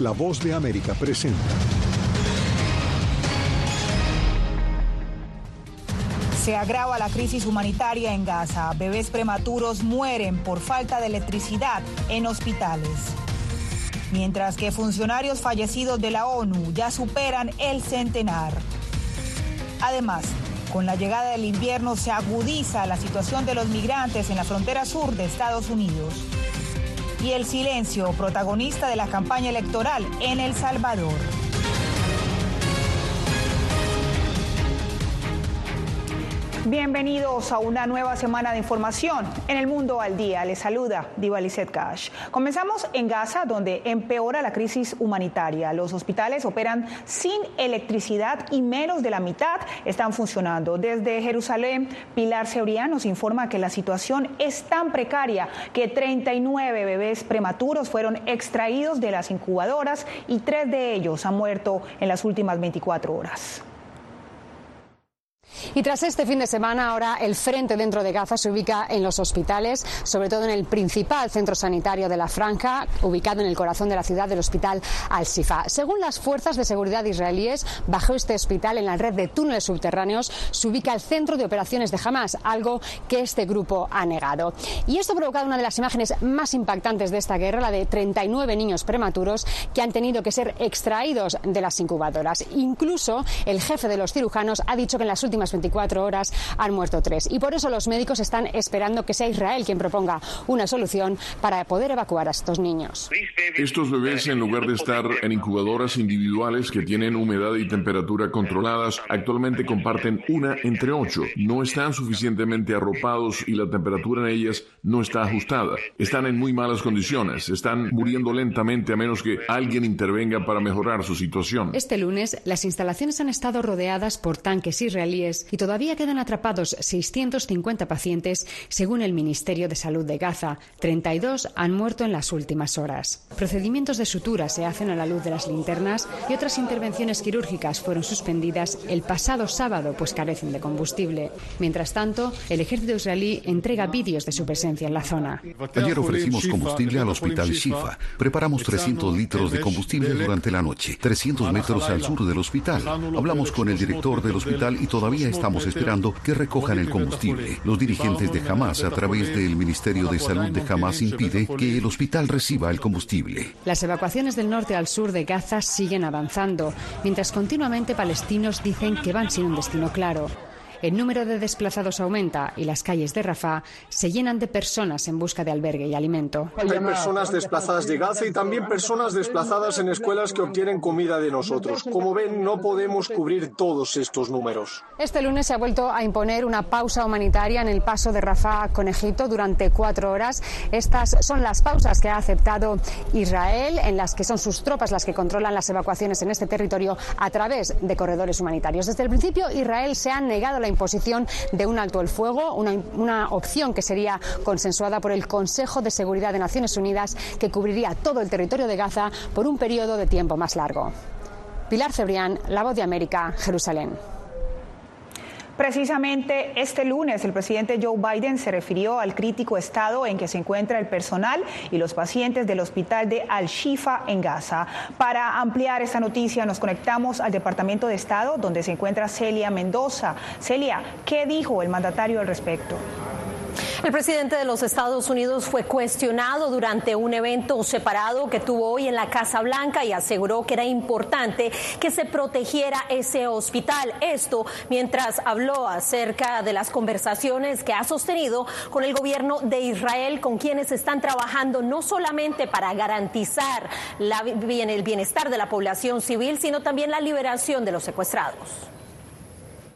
La voz de América presenta. Se agrava la crisis humanitaria en Gaza. Bebés prematuros mueren por falta de electricidad en hospitales. Mientras que funcionarios fallecidos de la ONU ya superan el centenar. Además, con la llegada del invierno se agudiza la situación de los migrantes en la frontera sur de Estados Unidos. Y el silencio, protagonista de la campaña electoral en El Salvador. Bienvenidos a una nueva semana de información en el mundo al día. Les saluda Diva Lizette Cash. Comenzamos en Gaza, donde empeora la crisis humanitaria. Los hospitales operan sin electricidad y menos de la mitad están funcionando. Desde Jerusalén, Pilar Seurian nos informa que la situación es tan precaria que 39 bebés prematuros fueron extraídos de las incubadoras y tres de ellos han muerto en las últimas 24 horas. Y tras este fin de semana, ahora el frente dentro de Gaza se ubica en los hospitales, sobre todo en el principal centro sanitario de la Franja, ubicado en el corazón de la ciudad del hospital Al-Sifa. Según las fuerzas de seguridad israelíes, bajo este hospital, en la red de túneles subterráneos, se ubica el centro de operaciones de Hamas, algo que este grupo ha negado. Y esto ha provocado una de las imágenes más impactantes de esta guerra, la de 39 niños prematuros que han tenido que ser extraídos de las incubadoras. Incluso el jefe de los cirujanos ha dicho que en las últimas 24 horas han muerto tres. Y por eso los médicos están esperando que sea Israel quien proponga una solución para poder evacuar a estos niños. Estos bebés, en lugar de estar en incubadoras individuales que tienen humedad y temperatura controladas, actualmente comparten una entre ocho. No están suficientemente arropados y la temperatura en ellas no está ajustada. Están en muy malas condiciones. Están muriendo lentamente a menos que alguien intervenga para mejorar su situación. Este lunes, las instalaciones han estado rodeadas por tanques israelíes y todavía quedan atrapados 650 pacientes, según el Ministerio de Salud de Gaza. 32 han muerto en las últimas horas. Procedimientos de sutura se hacen a la luz de las linternas y otras intervenciones quirúrgicas fueron suspendidas el pasado sábado, pues carecen de combustible. Mientras tanto, el ejército israelí entrega vídeos de su presencia en la zona. Ayer ofrecimos combustible al hospital Shifa. Preparamos 300 litros de combustible durante la noche, 300 metros al sur del hospital. Hablamos con el director del hospital y todavía estamos esperando que recojan el combustible. Los dirigentes de Hamas, a través del Ministerio de Salud de Hamas, impide que el hospital reciba el combustible. Las evacuaciones del norte al sur de Gaza siguen avanzando, mientras continuamente palestinos dicen que van sin un destino claro. El número de desplazados aumenta y las calles de Rafah se llenan de personas en busca de albergue y alimento. Hay personas desplazadas de Gaza y también personas desplazadas en escuelas que obtienen comida de nosotros. Como ven, no podemos cubrir todos estos números. Este lunes se ha vuelto a imponer una pausa humanitaria en el paso de Rafah con Egipto durante cuatro horas. Estas son las pausas que ha aceptado Israel, en las que son sus tropas las que controlan las evacuaciones en este territorio a través de corredores humanitarios. Desde el principio, Israel se ha negado la imposición de un alto el fuego, una, una opción que sería consensuada por el Consejo de Seguridad de Naciones Unidas que cubriría todo el territorio de Gaza por un periodo de tiempo más largo. Pilar Cebrián, La Voz de América, Jerusalén. Precisamente este lunes el presidente Joe Biden se refirió al crítico estado en que se encuentra el personal y los pacientes del hospital de Al-Shifa en Gaza. Para ampliar esta noticia nos conectamos al Departamento de Estado donde se encuentra Celia Mendoza. Celia, ¿qué dijo el mandatario al respecto? El presidente de los Estados Unidos fue cuestionado durante un evento separado que tuvo hoy en la Casa Blanca y aseguró que era importante que se protegiera ese hospital. Esto mientras habló acerca de las conversaciones que ha sostenido con el gobierno de Israel, con quienes están trabajando no solamente para garantizar la, el bienestar de la población civil, sino también la liberación de los secuestrados.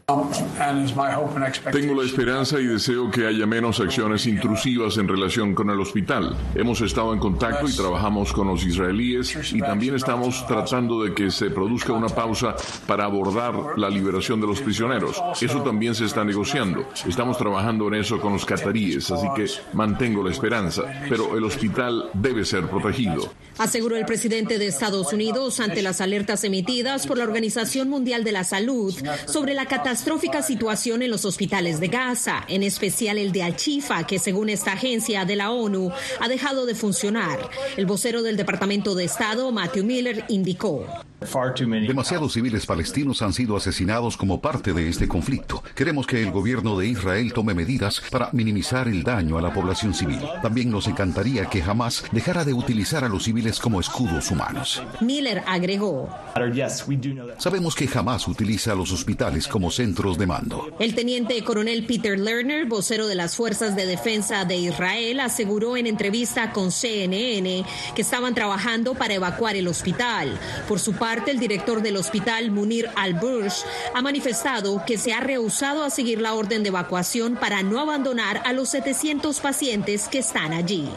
Tengo la esperanza y deseo que haya menos acciones intrusivas en relación con el hospital. Hemos estado en contacto y trabajamos con los israelíes y también estamos tratando de que se produzca una pausa para abordar la liberación de los prisioneros. Eso también se está negociando. Estamos trabajando en eso con los cataríes, así que mantengo la esperanza. Pero el hospital debe ser protegido. Aseguró el presidente de Estados Unidos ante las alertas emitidas por la Organización Mundial de la Salud sobre la catástrofe catastrófica situación en los hospitales de Gaza, en especial el de Al-Chifa, que según esta agencia de la ONU ha dejado de funcionar. El vocero del Departamento de Estado, Matthew Miller, indicó. Demasiados civiles palestinos han sido asesinados como parte de este conflicto. Queremos que el gobierno de Israel tome medidas para minimizar el daño a la población civil. También nos encantaría que jamás dejara de utilizar a los civiles como escudos humanos. Miller agregó. Sabemos que jamás utiliza a los hospitales como centros de mando. El teniente coronel Peter Lerner, vocero de las Fuerzas de Defensa de Israel, aseguró en entrevista con CNN que estaban trabajando para evacuar el hospital. Por su parte, el director del hospital, Munir Al-Bursh, ha manifestado que se ha rehusado a seguir la orden de evacuación para no abandonar a los 700 pacientes que están allí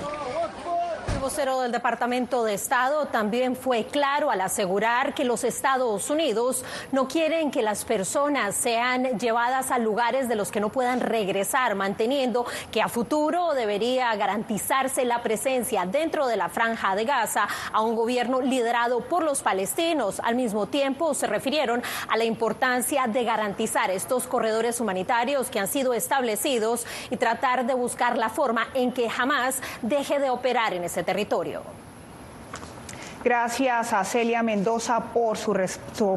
vocero del Departamento de Estado también fue claro al asegurar que los Estados Unidos no quieren que las personas sean llevadas a lugares de los que no puedan regresar, manteniendo que a futuro debería garantizarse la presencia dentro de la franja de Gaza a un gobierno liderado por los palestinos. Al mismo tiempo, se refirieron a la importancia de garantizar estos corredores humanitarios que han sido establecidos y tratar de buscar la forma en que jamás deje de operar en ese territorio territorio. Gracias a Celia Mendoza por su,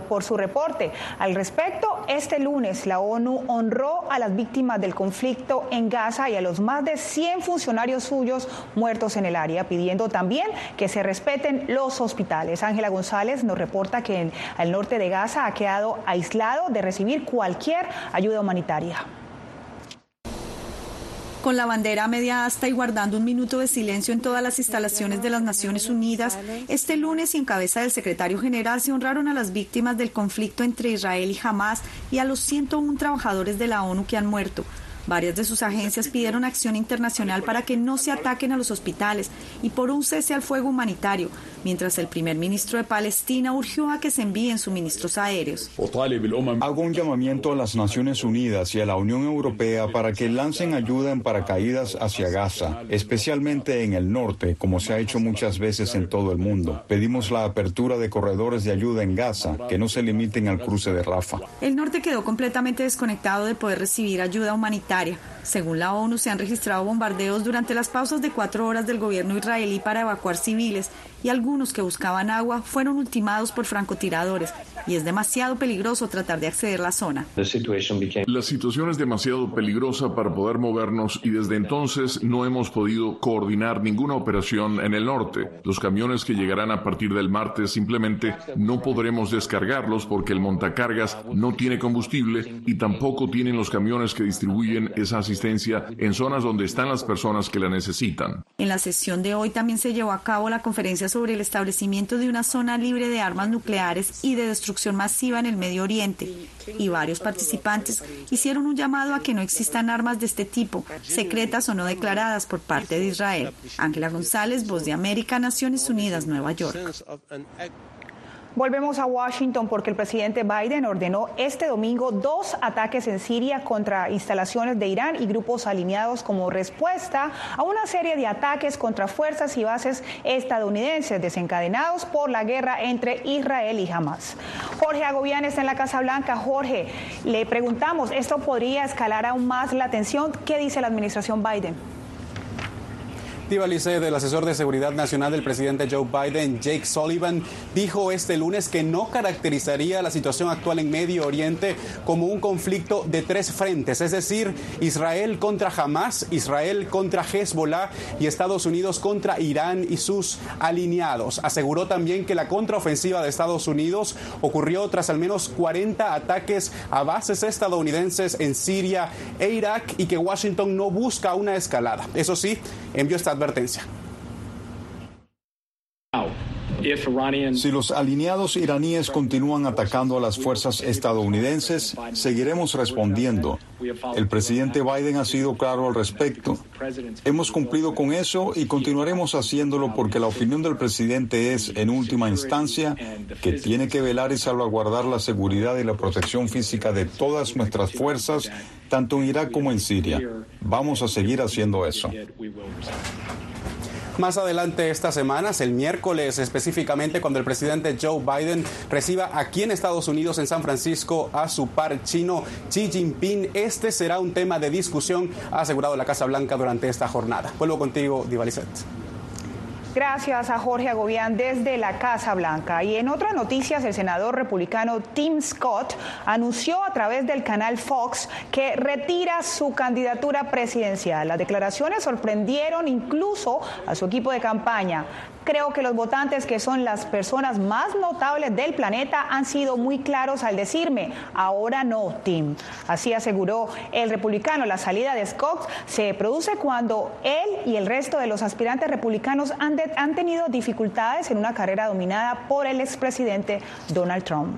por su reporte. Al respecto, este lunes la ONU honró a las víctimas del conflicto en Gaza y a los más de 100 funcionarios suyos muertos en el área, pidiendo también que se respeten los hospitales. Ángela González nos reporta que el norte de Gaza ha quedado aislado de recibir cualquier ayuda humanitaria. Con la bandera media asta y guardando un minuto de silencio en todas las instalaciones de las Naciones Unidas, este lunes y en cabeza del secretario general se honraron a las víctimas del conflicto entre Israel y Hamas y a los 101 trabajadores de la ONU que han muerto. Varias de sus agencias pidieron acción internacional para que no se ataquen a los hospitales y por un cese al fuego humanitario, mientras el primer ministro de Palestina urgió a que se envíen suministros aéreos. Hago un llamamiento a las Naciones Unidas y a la Unión Europea para que lancen ayuda en paracaídas hacia Gaza, especialmente en el norte, como se ha hecho muchas veces en todo el mundo. Pedimos la apertura de corredores de ayuda en Gaza, que no se limiten al cruce de Rafa. El norte quedó completamente desconectado de poder recibir ayuda humanitaria según la ONU, se han registrado bombardeos durante las pausas de cuatro horas del gobierno israelí para evacuar civiles y algunos que buscaban agua fueron ultimados por francotiradores y es demasiado peligroso tratar de acceder a la zona. La situación es demasiado peligrosa para poder movernos y desde entonces no hemos podido coordinar ninguna operación en el norte. Los camiones que llegarán a partir del martes simplemente no podremos descargarlos porque el montacargas no tiene combustible y tampoco tienen los camiones que distribuyen esa asistencia en zonas donde están las personas que la necesitan. En la sesión de hoy también se llevó a cabo la conferencia sobre el establecimiento de una zona libre de armas nucleares y de destrucción masiva en el Medio Oriente, y varios participantes hicieron un llamado a que no existan armas de este tipo, secretas o no declaradas por parte de Israel. Ángela González, Voz de América, Naciones Unidas, Nueva York. Volvemos a Washington porque el presidente Biden ordenó este domingo dos ataques en Siria contra instalaciones de Irán y grupos alineados como respuesta a una serie de ataques contra fuerzas y bases estadounidenses desencadenados por la guerra entre Israel y Hamas. Jorge Agobián está en la Casa Blanca. Jorge, le preguntamos, ¿esto podría escalar aún más la tensión? ¿Qué dice la administración Biden? Liced, el asesor de seguridad nacional del presidente Joe Biden, Jake Sullivan, dijo este lunes que no caracterizaría la situación actual en Medio Oriente como un conflicto de tres frentes, es decir, Israel contra Hamas, Israel contra Hezbollah y Estados Unidos contra Irán y sus alineados. Aseguró también que la contraofensiva de Estados Unidos ocurrió tras al menos 40 ataques a bases estadounidenses en Siria e Irak y que Washington no busca una escalada. Eso sí, envió esta advertencia. Si los alineados iraníes continúan atacando a las fuerzas estadounidenses, seguiremos respondiendo. El presidente Biden ha sido claro al respecto. Hemos cumplido con eso y continuaremos haciéndolo porque la opinión del presidente es, en última instancia, que tiene que velar y salvaguardar la seguridad y la protección física de todas nuestras fuerzas, tanto en Irak como en Siria. Vamos a seguir haciendo eso. Más adelante esta semana, el miércoles específicamente, cuando el presidente Joe Biden reciba aquí en Estados Unidos, en San Francisco, a su par chino Xi Jinping, este será un tema de discusión, ha asegurado la Casa Blanca durante esta jornada. Vuelvo contigo, Divalicet. Gracias a Jorge Agobián desde la Casa Blanca. Y en otras noticias, el senador republicano Tim Scott anunció a través del canal Fox que retira su candidatura presidencial. Las declaraciones sorprendieron incluso a su equipo de campaña creo que los votantes, que son las personas más notables del planeta, han sido muy claros al decirme, ahora no, Tim. Así aseguró el republicano. La salida de Scott se produce cuando él y el resto de los aspirantes republicanos han, tenido dificultades en una carrera dominada por el expresidente Donald Trump.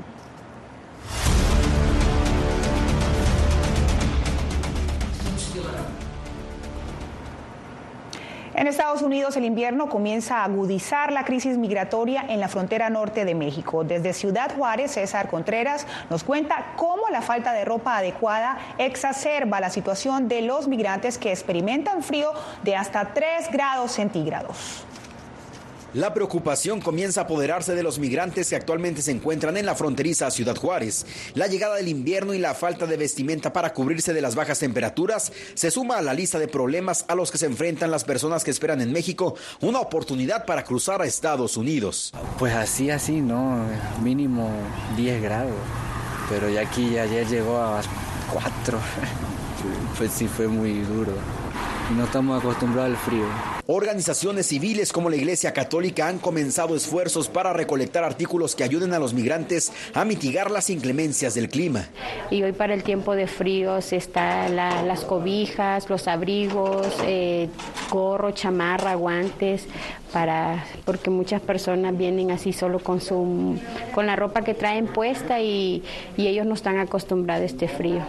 En Estados Unidos el invierno comienza a agudizar la crisis migratoria en la frontera norte de México. Desde Ciudad Juárez, César Contreras nos cuenta cómo la falta de ropa adecuada exacerba la situación de los migrantes que experimentan frío de hasta 3 grados centígrados. La preocupación comienza a apoderarse de los migrantes que actualmente se encuentran en la fronteriza Ciudad Juárez. La llegada del invierno y la falta de vestimenta para cubrirse de las bajas temperaturas se suma a la lista de problemas a los que se enfrentan las personas que esperan en México una oportunidad para cruzar a Estados Unidos. Pues así, así, ¿no? Mínimo 10 grados. Pero ya aquí ayer llegó a 4. Pues sí, fue muy duro. No estamos acostumbrados al frío. Organizaciones civiles como la Iglesia Católica han comenzado esfuerzos para recolectar artículos que ayuden a los migrantes a mitigar las inclemencias del clima. Y hoy para el tiempo de fríos están las cobijas, los abrigos, eh, gorro, chamarra, guantes, para, porque muchas personas vienen así solo con, su, con la ropa que traen puesta y, y ellos no están acostumbrados a este frío.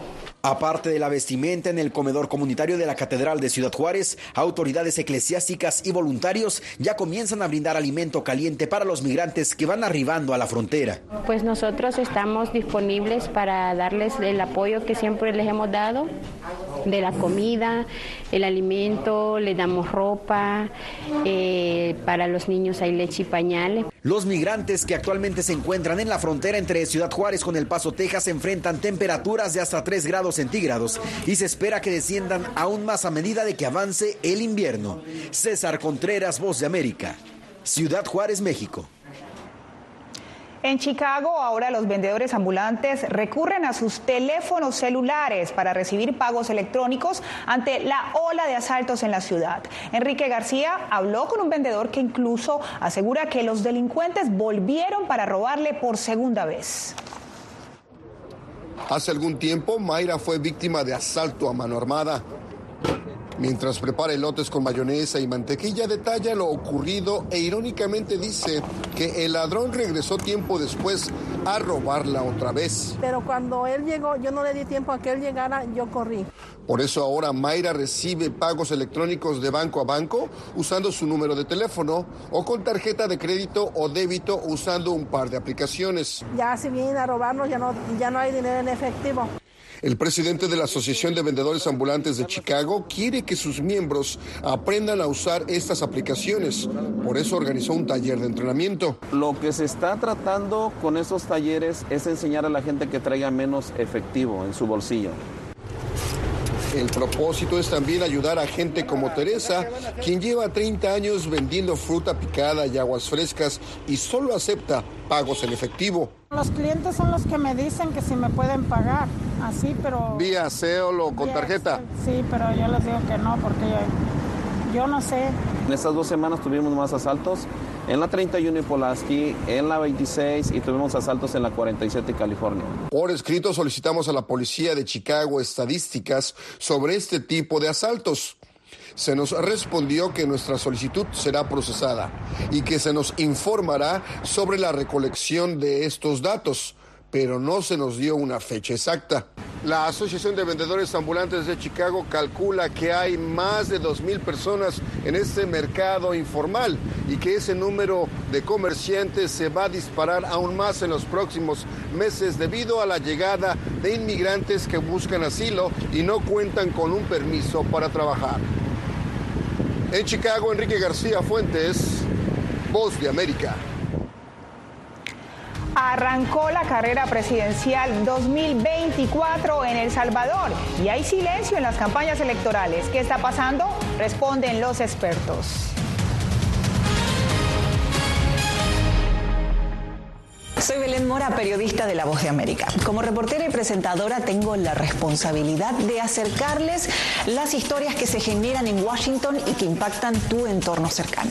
Aparte de la vestimenta en el comedor comunitario de la Catedral de Ciudad Juárez, autoridades eclesiásticas y voluntarios ya comienzan a brindar alimento caliente para los migrantes que van arribando a la frontera. Pues nosotros estamos disponibles para darles el apoyo que siempre les hemos dado de la comida, el alimento, le damos ropa, eh, para los niños hay leche y pañales. Los migrantes que actualmente se encuentran en la frontera entre Ciudad Juárez con El Paso, Texas, enfrentan temperaturas de hasta 3 grados centígrados y se espera que desciendan aún más a medida de que avance el invierno. César Contreras, Voz de América, Ciudad Juárez, México. En Chicago, ahora los vendedores ambulantes recurren a sus teléfonos celulares para recibir pagos electrónicos ante la ola de asaltos en la ciudad. Enrique García habló con un vendedor que incluso asegura que los delincuentes volvieron para robarle por segunda vez. Hace algún tiempo, Mayra fue víctima de asalto a mano armada. Mientras prepara elotes con mayonesa y mantequilla, detalla lo ocurrido e irónicamente dice que el ladrón regresó tiempo después a robarla otra vez. Pero cuando él llegó, yo no le di tiempo a que él llegara, yo corrí. Por eso ahora Mayra recibe pagos electrónicos de banco a banco usando su número de teléfono o con tarjeta de crédito o débito usando un par de aplicaciones. Ya si vienen a robarnos, ya no, ya no hay dinero en efectivo. El presidente de la Asociación de Vendedores Ambulantes de Chicago quiere que sus miembros aprendan a usar estas aplicaciones. Por eso organizó un taller de entrenamiento. Lo que se está tratando con estos talleres es enseñar a la gente que traiga menos efectivo en su bolsillo. El propósito es también ayudar a gente como Teresa, quien lleva 30 años vendiendo fruta picada y aguas frescas y solo acepta pagos en efectivo. Los clientes son los que me dicen que si me pueden pagar, así, pero... ¿Vía SEOL o con tarjeta? Sí, pero yo les digo que no, porque yo, no sé. En estas dos semanas tuvimos más asaltos en la 31 y Polaski, en la 26 y tuvimos asaltos en la 47 California. Por escrito solicitamos a la policía de Chicago estadísticas sobre este tipo de asaltos. Se nos respondió que nuestra solicitud será procesada y que se nos informará sobre la recolección de estos datos pero no se nos dio una fecha exacta. La Asociación de Vendedores Ambulantes de Chicago calcula que hay más de 2.000 personas en este mercado informal y que ese número de comerciantes se va a disparar aún más en los próximos meses debido a la llegada de inmigrantes que buscan asilo y no cuentan con un permiso para trabajar. En Chicago, Enrique García Fuentes, Voz de América. Arrancó la carrera presidencial 2024 en El Salvador y hay silencio en las campañas electorales. ¿Qué está pasando? Responden los expertos. Soy Belén Mora, periodista de La Voz de América. Como reportera y presentadora tengo la responsabilidad de acercarles las historias que se generan en Washington y que impactan tu entorno cercano.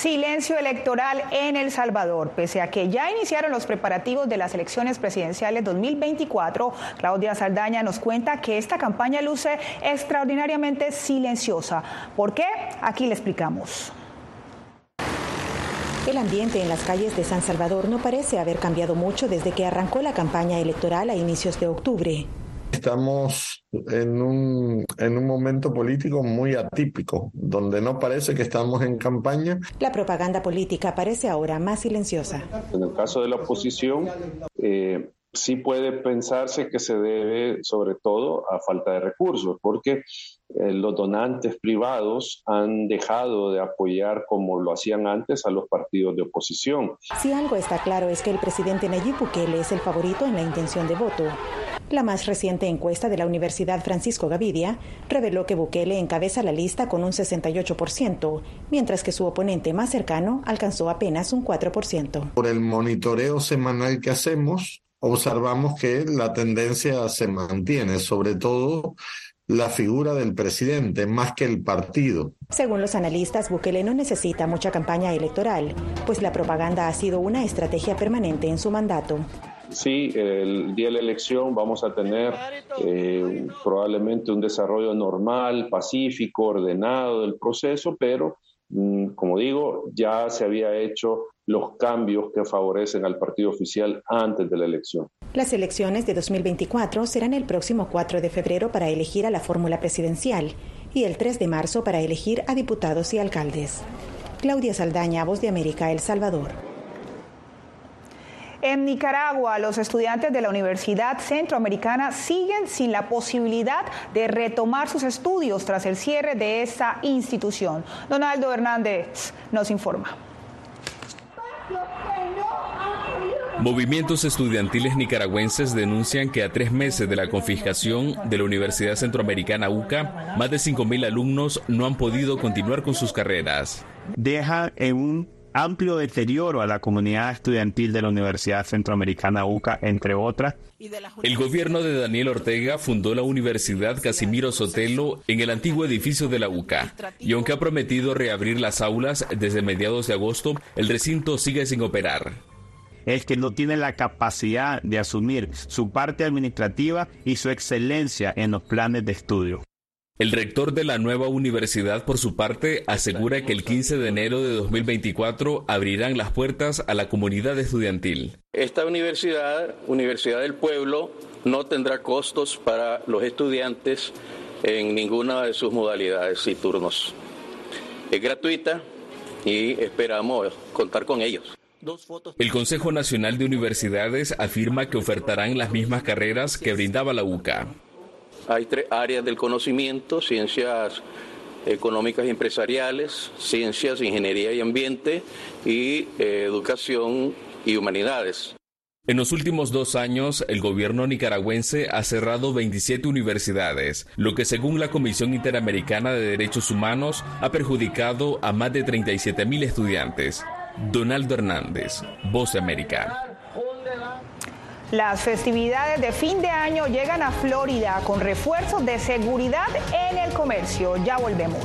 Silencio electoral en El Salvador. Pese a que ya iniciaron los preparativos de las elecciones presidenciales 2024, Claudia Saldaña nos cuenta que esta campaña luce extraordinariamente silenciosa. ¿Por qué? Aquí le explicamos. El ambiente en las calles de San Salvador no parece haber cambiado mucho desde que arrancó la campaña electoral a inicios de octubre. Estamos en un, en un momento político muy atípico, donde no parece que estamos en campaña. La propaganda política parece ahora más silenciosa. En el caso de la oposición, eh, sí puede pensarse que se debe sobre todo a falta de recursos, porque eh, los donantes privados han dejado de apoyar como lo hacían antes a los partidos de oposición. Si algo está claro es que el presidente Nayib Bukele es el favorito en la intención de voto. La más reciente encuesta de la Universidad Francisco Gavidia reveló que Bukele encabeza la lista con un 68%, mientras que su oponente más cercano alcanzó apenas un 4%. Por el monitoreo semanal que hacemos, observamos que la tendencia se mantiene, sobre todo la figura del presidente más que el partido. Según los analistas, Bukele no necesita mucha campaña electoral, pues la propaganda ha sido una estrategia permanente en su mandato. Sí, el día de la elección vamos a tener eh, probablemente un desarrollo normal, pacífico, ordenado del proceso, pero mm, como digo, ya se había hecho los cambios que favorecen al partido oficial antes de la elección. Las elecciones de 2024 serán el próximo 4 de febrero para elegir a la fórmula presidencial y el 3 de marzo para elegir a diputados y alcaldes. Claudia Saldaña, Voz de América, El Salvador. En Nicaragua, los estudiantes de la Universidad Centroamericana siguen sin la posibilidad de retomar sus estudios tras el cierre de esa institución. Donaldo Hernández nos informa. Movimientos estudiantiles nicaragüenses denuncian que a tres meses de la confiscación de la Universidad Centroamericana UCA, más de 5.000 alumnos no han podido continuar con sus carreras. Deja en un amplio deterioro a la comunidad estudiantil de la Universidad Centroamericana UCA, entre otras. El gobierno de Daniel Ortega fundó la Universidad Casimiro Sotelo en el antiguo edificio de la UCA, y aunque ha prometido reabrir las aulas desde mediados de agosto, el recinto sigue sin operar. Es que no tiene la capacidad de asumir su parte administrativa y su excelencia en los planes de estudio. El rector de la nueva universidad, por su parte, asegura que el 15 de enero de 2024 abrirán las puertas a la comunidad estudiantil. Esta universidad, Universidad del Pueblo, no tendrá costos para los estudiantes en ninguna de sus modalidades y turnos. Es gratuita y esperamos contar con ellos. El Consejo Nacional de Universidades afirma que ofertarán las mismas carreras que brindaba la UCA. Hay tres áreas del conocimiento, ciencias económicas y empresariales, ciencias, ingeniería y ambiente y eh, educación y humanidades. En los últimos dos años, el gobierno nicaragüense ha cerrado 27 universidades, lo que según la Comisión Interamericana de Derechos Humanos ha perjudicado a más de 37 mil estudiantes. Donaldo Hernández, Voz América. Las festividades de fin de año llegan a Florida con refuerzos de seguridad en el comercio. Ya volvemos.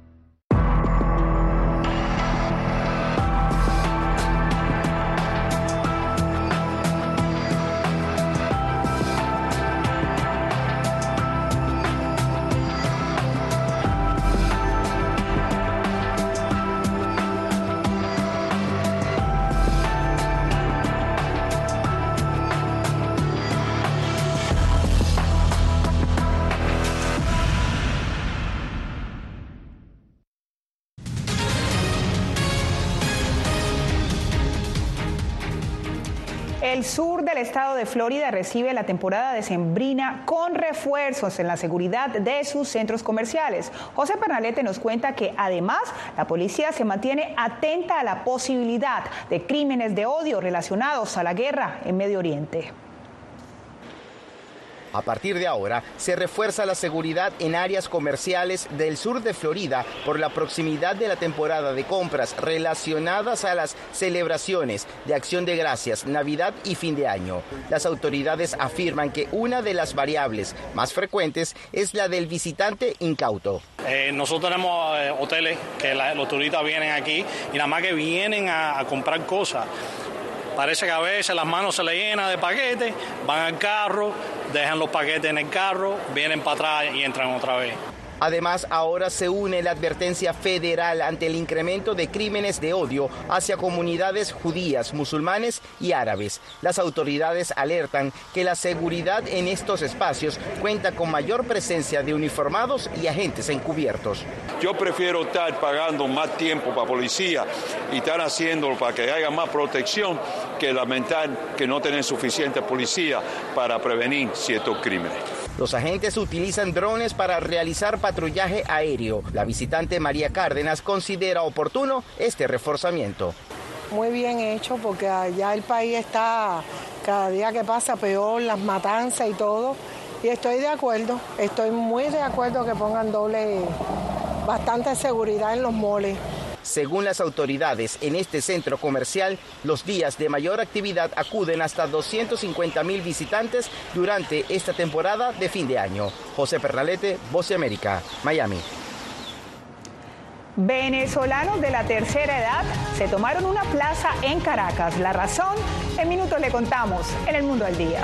El sur del estado de Florida recibe la temporada decembrina con refuerzos en la seguridad de sus centros comerciales. José Pernalete nos cuenta que además la policía se mantiene atenta a la posibilidad de crímenes de odio relacionados a la guerra en Medio Oriente. A partir de ahora, se refuerza la seguridad en áreas comerciales del sur de Florida por la proximidad de la temporada de compras relacionadas a las celebraciones de Acción de Gracias, Navidad y fin de año. Las autoridades afirman que una de las variables más frecuentes es la del visitante incauto. Eh, nosotros tenemos eh, hoteles que los turistas vienen aquí y nada más que vienen a comprar cosas. Parece que a veces las manos se le llenan de paquetes, van al carro, dejan los paquetes en el carro, vienen para atrás y entran otra vez. Además, ahora se une la advertencia federal ante el incremento de crímenes de odio hacia comunidades judías, musulmanes y árabes. Las autoridades alertan que la seguridad en estos espacios cuenta con mayor presencia de uniformados y agentes encubiertos. Yo prefiero estar pagando más tiempo para policía y estar haciéndolo para que haya más protección que lamentar que no tienen suficiente policía para prevenir ciertos crímenes. Los agentes utilizan drones para realizar patrullaje aéreo. La visitante María Cárdenas considera oportuno este reforzamiento. Muy bien hecho porque allá el país está cada día que pasa peor, las matanzas y todo. Y estoy de acuerdo, estoy muy de acuerdo que pongan doble bastante seguridad en los moles. Según las autoridades, en este centro comercial, los días de mayor actividad acuden hasta 250 mil visitantes durante esta temporada de fin de año. José Pernalete, Voz de América, Miami. Venezolanos de la tercera edad se tomaron una plaza en Caracas. La razón, en minutos le contamos en el Mundo al Día.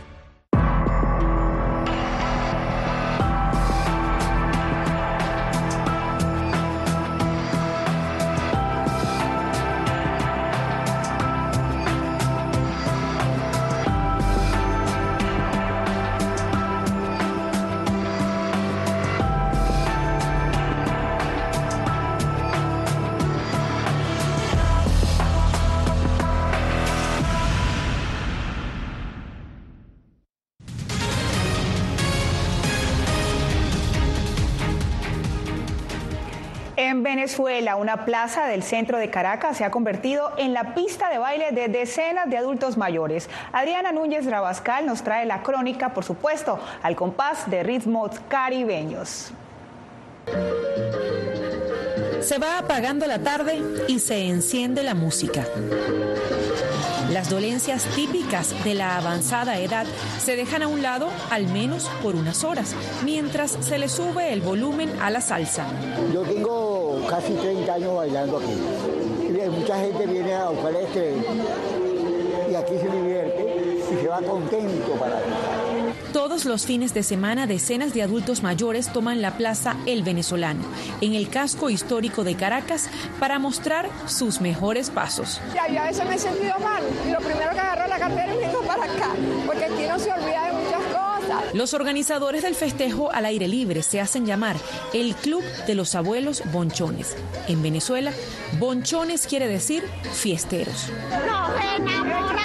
Venezuela, una plaza del centro de Caracas se ha convertido en la pista de baile de decenas de adultos mayores. Adriana Núñez Rabascal nos trae la crónica, por supuesto, al compás de ritmos caribeños. Se va apagando la tarde y se enciende la música. Las dolencias típicas de la avanzada edad se dejan a un lado al menos por unas horas, mientras se le sube el volumen a la salsa. Yo tengo casi 30 años bailando aquí. Mucha gente viene a buscar este y aquí se divierte y se va contento para todos los fines de semana, decenas de adultos mayores toman la plaza El Venezolano, en el casco histórico de Caracas, para mostrar sus mejores pasos. Ya, yo a veces me he sentido mal y lo primero que agarro la cartera y vengo para acá, porque aquí no se olvida de muchas cosas. Los organizadores del festejo al aire libre se hacen llamar el Club de los Abuelos Bonchones. En Venezuela, bonchones quiere decir fiesteros. Nos enamoramos bailando.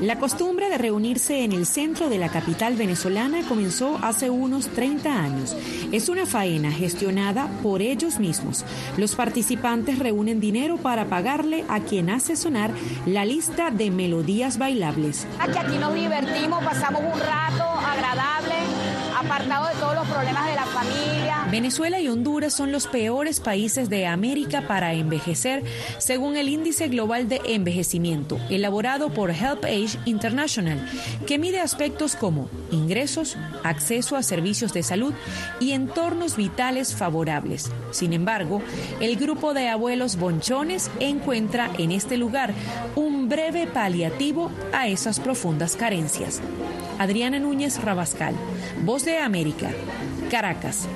La costumbre de reunirse en el centro de la capital venezolana comenzó hace unos 30 años. Es una faena gestionada por ellos mismos. Los participantes reúnen dinero para pagarle a quien hace sonar la lista de melodías bailables. Aquí, aquí nos divertimos, pasamos un rato agradable apartado de todos los problemas de la familia. Venezuela y Honduras son los peores países de América para envejecer, según el Índice Global de Envejecimiento, elaborado por Help Age International, que mide aspectos como ingresos, acceso a servicios de salud y entornos vitales favorables. Sin embargo, el grupo de abuelos bonchones encuentra en este lugar un breve paliativo a esas profundas carencias. Adriana Núñez Rabascal, Voz América, Caracas.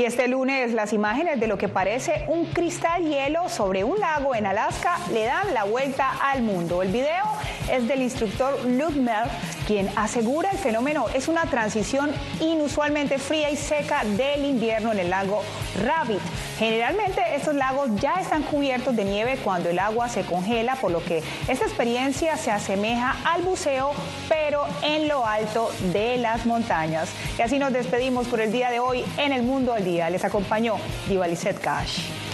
Y este lunes las imágenes de lo que parece un cristal hielo sobre un lago en Alaska le dan la vuelta al mundo. El video es del instructor Luke Mel, quien asegura el fenómeno es una transición inusualmente fría y seca del invierno en el lago Rabbit. Generalmente estos lagos ya están cubiertos de nieve cuando el agua se congela, por lo que esta experiencia se asemeja al buceo, pero en lo alto de las montañas. Y así nos despedimos por el día de hoy en el Mundo al Día. Les acompañó Diva Cash.